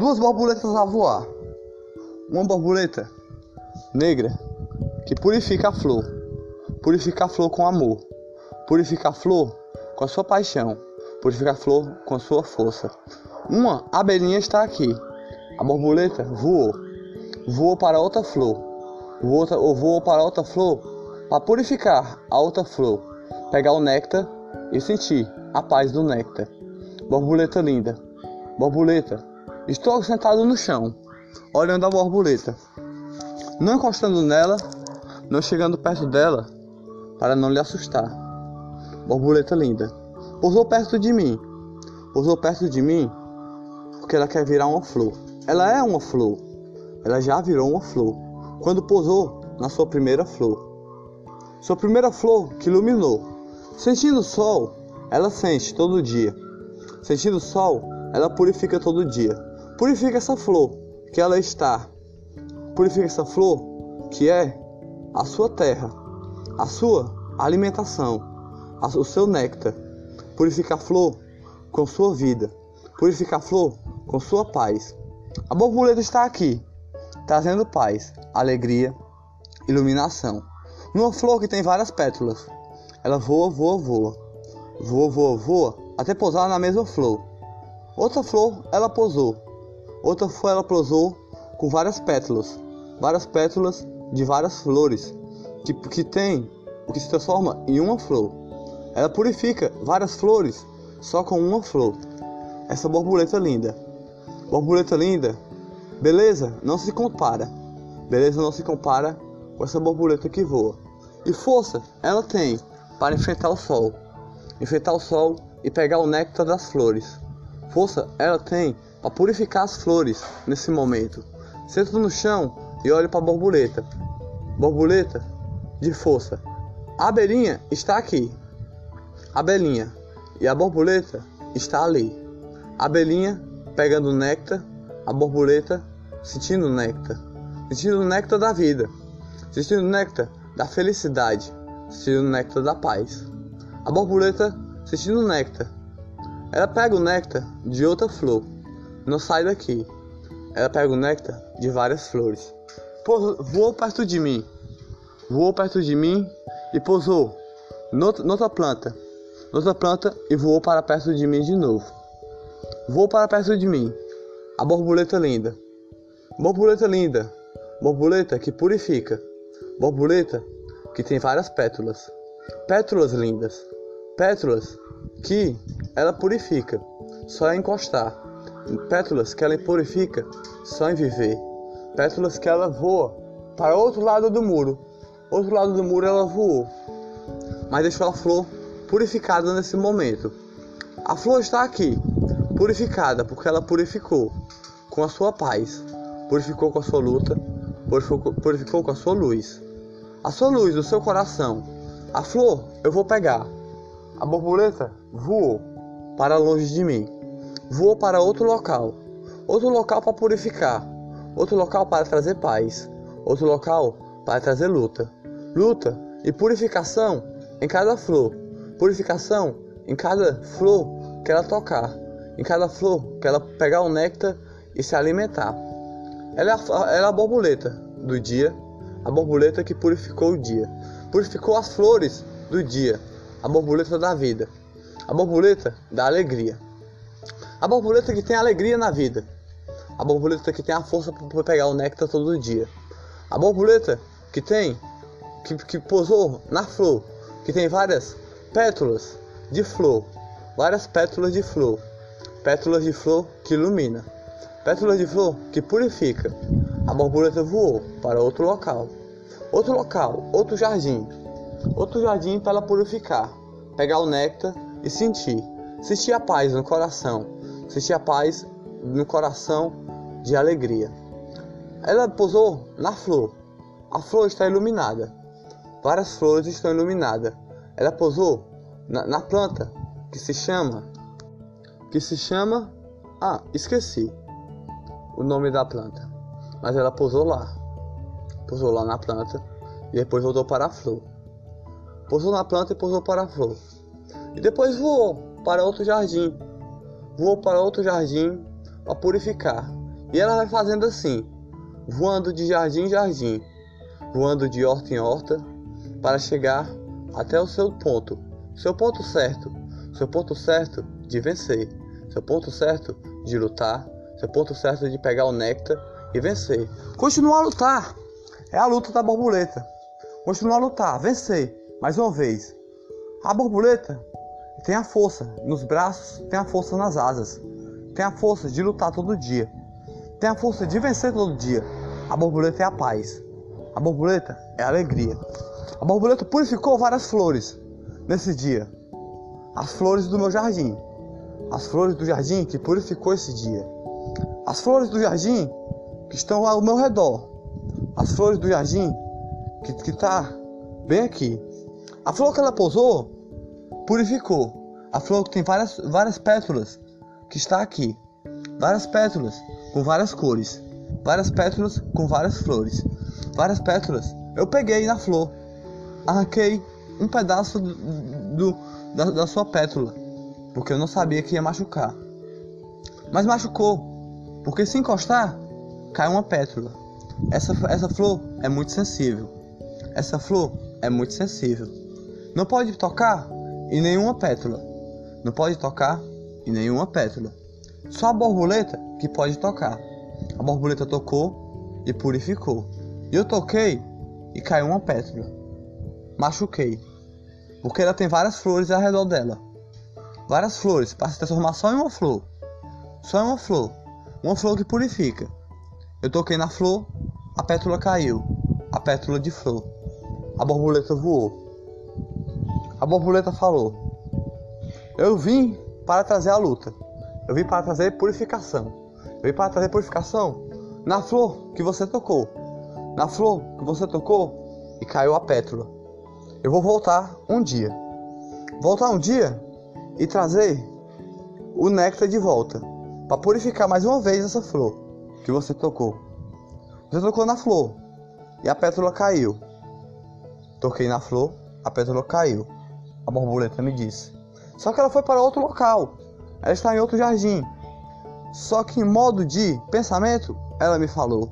duas borboletas a voar. Uma borboleta negra que purifica a flor, purifica a flor com amor, purifica a flor com a sua paixão, purifica a flor com a sua força. Uma abelhinha está aqui. A borboleta voou, voou para outra flor, voou, voou para outra flor para purificar a outra flor, pegar o néctar e sentir a paz do néctar. Borboleta linda, borboleta, estou sentado no chão, olhando a borboleta, não encostando nela, não chegando perto dela, para não lhe assustar. Borboleta linda, pousou perto de mim, pousou perto de mim, porque ela quer virar uma flor. Ela é uma flor, ela já virou uma flor, quando pousou na sua primeira flor. Sua primeira flor que iluminou. Sentindo o sol, ela sente todo dia. Sentindo o sol, ela purifica todo dia. Purifica essa flor que ela está. Purifica essa flor que é a sua terra, a sua alimentação, o seu néctar. Purifica a flor com sua vida. Purifica a flor com sua paz. A borboleta está aqui, trazendo paz, alegria, iluminação. Numa flor que tem várias pétalas. Ela voa, voa, voa. Voa, voa, voa, até pousar na mesma flor. Outra flor, ela pousou. Outra flor, ela pousou com várias pétalas. Várias pétalas de várias flores. Que, que tem o que se transforma em uma flor. Ela purifica várias flores só com uma flor. Essa borboleta linda. Borboleta linda. Beleza não se compara. Beleza não se compara com essa borboleta que voa. E força ela tem para enfrentar o sol, enfrentar o sol e pegar o néctar das flores. Força ela tem para purificar as flores nesse momento. Sento no chão e olho para a borboleta. Borboleta de força. A abelhinha está aqui. A abelhinha e a borboleta está ali. A abelhinha pegando néctar, a borboleta sentindo néctar, sentindo néctar da vida sentindo néctar da felicidade, sentindo néctar da paz. A borboleta sentindo néctar. Ela pega o néctar de outra flor, não sai daqui. Ela pega o néctar de várias flores. voou perto de mim, voou perto de mim e pousou noutra planta, noutra planta e voou para perto de mim de novo. Voou para perto de mim, a borboleta linda, borboleta linda, borboleta que purifica, Borboleta que tem várias pétalas. Pétalas lindas. Pétalas que ela purifica só em encostar. Pétalas que ela purifica só em viver. Pétalas que ela voa para outro lado do muro. Outro lado do muro ela voou. Mas deixou a flor purificada nesse momento. A flor está aqui, purificada, porque ela purificou com a sua paz, purificou com a sua luta, purificou, purificou com a sua luz a sua luz do seu coração. A flor eu vou pegar. A borboleta voou para longe de mim. Voou para outro local. Outro local para purificar. Outro local para trazer paz. Outro local para trazer luta. Luta e purificação em cada flor. Purificação em cada flor que ela tocar. Em cada flor que ela pegar o néctar e se alimentar. Ela é a, ela é a borboleta do dia a borboleta que purificou o dia, purificou as flores do dia, a borboleta da vida, a borboleta da alegria, a borboleta que tem alegria na vida, a borboleta que tem a força para pegar o néctar todo dia, a borboleta que tem, que, que pousou na flor, que tem várias pétalas de flor, várias pétalas de flor, pétalas de flor que ilumina, pétalas de flor que purifica, a borboleta voou para outro local. Outro local, outro jardim. Outro jardim para ela purificar. Pegar o néctar e sentir. Sentir a paz no coração. Sentir a paz no coração de alegria. Ela pousou na flor. A flor está iluminada. Várias flores estão iluminadas. Ela pousou na, na planta que se chama. Que se chama. Ah, esqueci o nome da planta mas ela pousou lá. Pousou lá na planta e depois voltou para a flor. Pousou na planta e pousou para a flor. E depois voou para outro jardim. Voou para outro jardim para purificar. E ela vai fazendo assim, voando de jardim em jardim, voando de horta em horta, para chegar até o seu ponto, seu ponto certo, seu ponto certo de vencer, seu ponto certo de lutar, seu ponto certo de pegar o néctar e vencer. Continuar a lutar. É a luta da borboleta. Continuar a lutar, vencer, mais uma vez. A borboleta tem a força nos braços, tem a força nas asas, tem a força de lutar todo dia, tem a força de vencer todo dia. A borboleta é a paz. A borboleta é a alegria. A borboleta purificou várias flores nesse dia. As flores do meu jardim. As flores do jardim que purificou esse dia. As flores do jardim que estão ao meu redor. As flores do jardim que está bem aqui. A flor que ela pousou purificou. A flor tem várias, várias pétalas que está aqui. Várias pétalas com várias cores. Várias pétalas com várias flores. Várias pétalas. Eu peguei na flor. Arranquei um pedaço do, do da, da sua pétala. Porque eu não sabia que ia machucar. Mas machucou. Porque se encostar, cai uma pétala. Essa, essa flor é muito sensível. Essa flor é muito sensível. Não pode tocar em nenhuma pétala. Não pode tocar em nenhuma pétala. Só a borboleta que pode tocar. A borboleta tocou e purificou. E eu toquei e caiu uma pétala. Machuquei. Porque ela tem várias flores ao redor dela. Várias flores para se transformar só em uma flor. Só em uma flor. Uma flor que purifica. Eu toquei na flor, a pétala caiu. A pétala de flor. A borboleta voou. A borboleta falou: Eu vim para trazer a luta. Eu vim para trazer purificação. Eu vim para trazer purificação na flor que você tocou. Na flor que você tocou e caiu a pétala. Eu vou voltar um dia. Voltar um dia e trazer o néctar de volta para purificar mais uma vez essa flor que você tocou. Você tocou na flor e a pétala caiu. Toquei na flor, a pétala caiu. A borboleta me disse. Só que ela foi para outro local. Ela está em outro jardim. Só que em modo de pensamento, ela me falou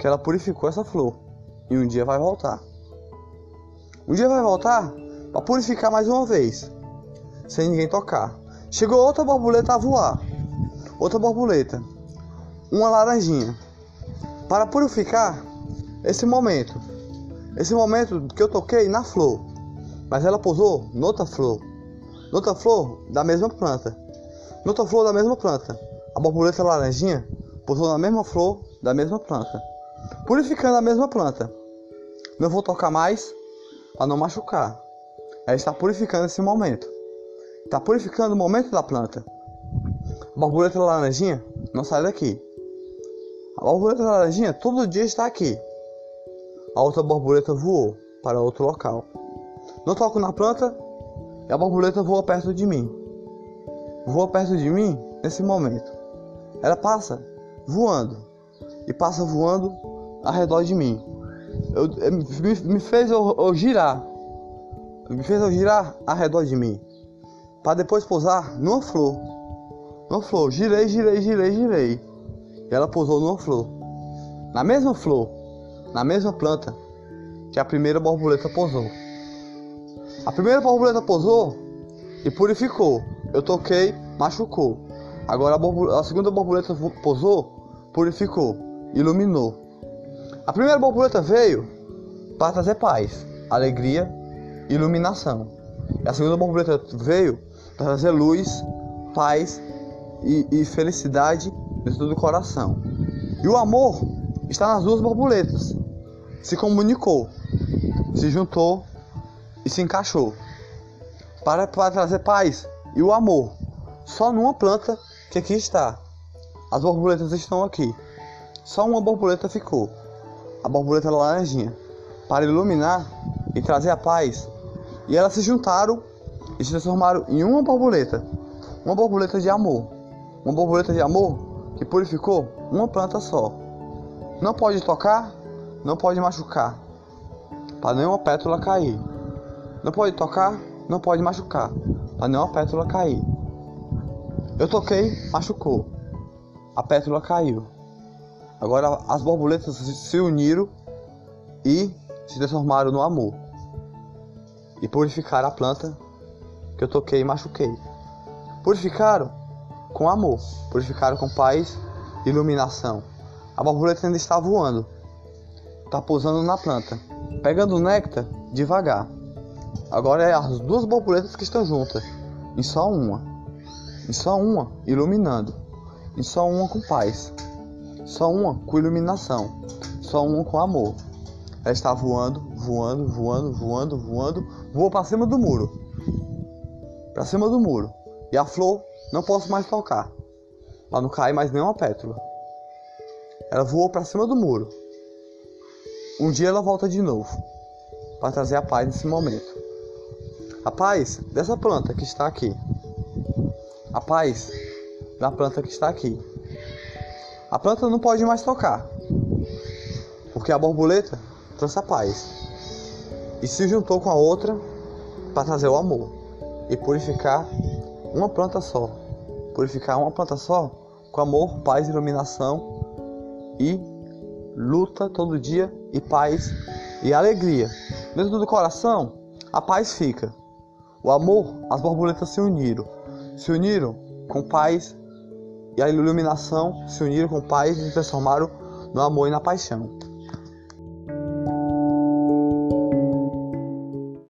que ela purificou essa flor e um dia vai voltar. Um dia vai voltar para purificar mais uma vez, sem ninguém tocar. Chegou outra borboleta a voar outra borboleta, uma laranjinha, para purificar esse momento. Esse momento que eu toquei na flor, mas ela pousou noutra flor, noutra flor da mesma planta, noutra flor da mesma planta. A borboleta laranjinha pousou na mesma flor da mesma planta, purificando a mesma planta. Não vou tocar mais para não machucar. Ela está purificando esse momento. Está purificando o momento da planta. A borboleta laranjinha não sai daqui. A borboleta laranjinha todo dia está aqui. A outra borboleta voou para outro local. Não toco na planta e a borboleta voa perto de mim. Voa perto de mim nesse momento. Ela passa voando e passa voando ao redor de mim. Eu, me, me, fez eu, eu girar. Me fez eu girar ao redor de mim. Para depois pousar numa flor uma flor. Girei, girei, girei, girei. E ela pousou numa flor. Na mesma flor, na mesma planta que a primeira borboleta pousou. A primeira borboleta pousou e purificou. Eu toquei, machucou. Agora a, a segunda borboleta pousou, purificou, iluminou. A primeira borboleta veio para trazer paz, alegria, iluminação. E a segunda borboleta veio para trazer luz, paz e, e felicidade dentro do coração. E o amor está nas duas borboletas. Se comunicou, se juntou e se encaixou para, para trazer paz e o amor. Só numa planta que aqui está. As borboletas estão aqui. Só uma borboleta ficou. A borboleta laranjinha. Para iluminar e trazer a paz. E elas se juntaram e se transformaram em uma borboleta. Uma borboleta de amor uma borboleta de amor que purificou uma planta só. Não pode tocar, não pode machucar, para nenhuma pétala cair. Não pode tocar, não pode machucar, para nenhuma pétala cair. Eu toquei, machucou. a pétala caiu. Agora as borboletas se uniram e se transformaram no amor. E purificaram a planta que eu toquei e machuquei. Purificaram com amor, purificaram com paz e iluminação. A borboleta ainda está voando, está pousando na planta, pegando o néctar devagar. Agora é as duas borboletas que estão juntas, em só uma, em só uma iluminando, em só uma com paz, só uma com iluminação, só uma com amor. Ela está voando, voando, voando, voando, voando, voou para cima do muro, para cima do muro. E a flor não posso mais tocar, para não cair mais nenhuma pétala. Ela voou para cima do muro. Um dia ela volta de novo para trazer a paz nesse momento. A paz dessa planta que está aqui. A paz da planta que está aqui. A planta não pode mais tocar, porque a borboleta trouxe a paz e se juntou com a outra para trazer o amor e purificar uma planta só. Purificar uma planta só com amor, paz, iluminação e luta todo dia e paz e alegria. Dentro do coração, a paz fica. O amor, as borboletas se uniram. Se uniram com paz e a iluminação se uniram com paz e se transformaram no amor e na paixão.